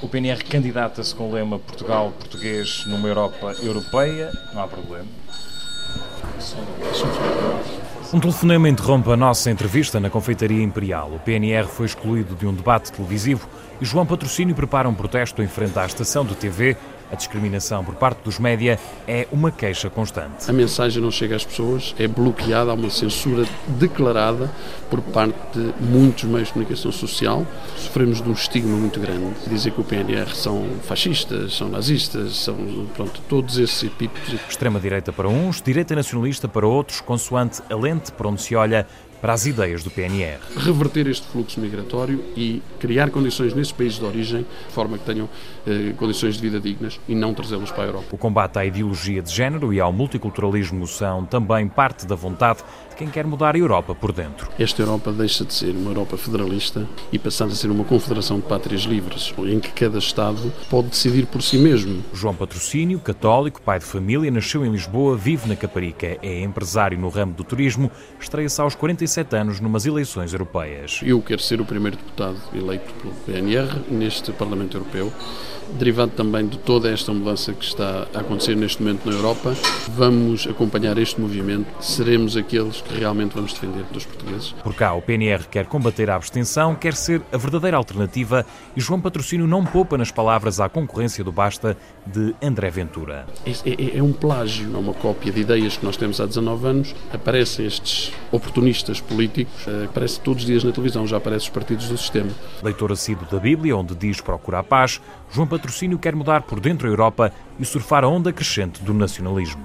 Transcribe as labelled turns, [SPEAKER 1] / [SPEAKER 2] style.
[SPEAKER 1] O PNR candidata-se com o lema Portugal português numa Europa europeia. Não há problema. Um telefonema interrompe a nossa entrevista na Confeitaria Imperial. O PNR foi excluído de um debate televisivo e João Patrocínio prepara um protesto em frente à estação de TV a discriminação por parte dos média é uma queixa constante.
[SPEAKER 2] A mensagem não chega às pessoas, é bloqueada, há uma censura declarada por parte de muitos meios de comunicação social. Sofremos de um estigma muito grande. Dizer que o PNR são fascistas, são nazistas, são pronto, todos esses epítetos.
[SPEAKER 1] Extrema-direita para uns, direita nacionalista para outros, consoante a lente por onde se olha, para as ideias do PNR.
[SPEAKER 2] Reverter este fluxo migratório e criar condições nesses países de origem, de forma que tenham eh, condições de vida dignas e não trazê-los para a Europa.
[SPEAKER 1] O combate à ideologia de género e ao multiculturalismo são também parte da vontade de quem quer mudar a Europa por dentro.
[SPEAKER 2] Esta Europa deixa de ser uma Europa federalista e passar a ser uma confederação de pátrias livres, em que cada Estado pode decidir por si mesmo.
[SPEAKER 1] João Patrocínio, católico, pai de família, nasceu em Lisboa, vive na Caparica, é empresário no ramo do turismo, estreia-se aos 45 47 anos numas eleições europeias.
[SPEAKER 2] Eu quero ser o primeiro deputado eleito pelo PNR neste Parlamento Europeu derivado também de toda esta mudança que está a acontecer neste momento na Europa. Vamos acompanhar este movimento, seremos aqueles que realmente vamos defender dos portugueses.
[SPEAKER 1] Por cá, o PNR quer combater a abstenção, quer ser a verdadeira alternativa e João Patrocínio não poupa nas palavras à concorrência do Basta de André Ventura.
[SPEAKER 2] É, é, é um plágio, é uma cópia de ideias que nós temos há 19 anos. Aparecem estes oportunistas políticos, eh, aparece todos os dias na televisão, já aparecem os partidos do sistema.
[SPEAKER 1] Leitor assíduo da Bíblia, onde diz procurar paz, João Patrocínio quer mudar por dentro a Europa e surfar a onda crescente do nacionalismo.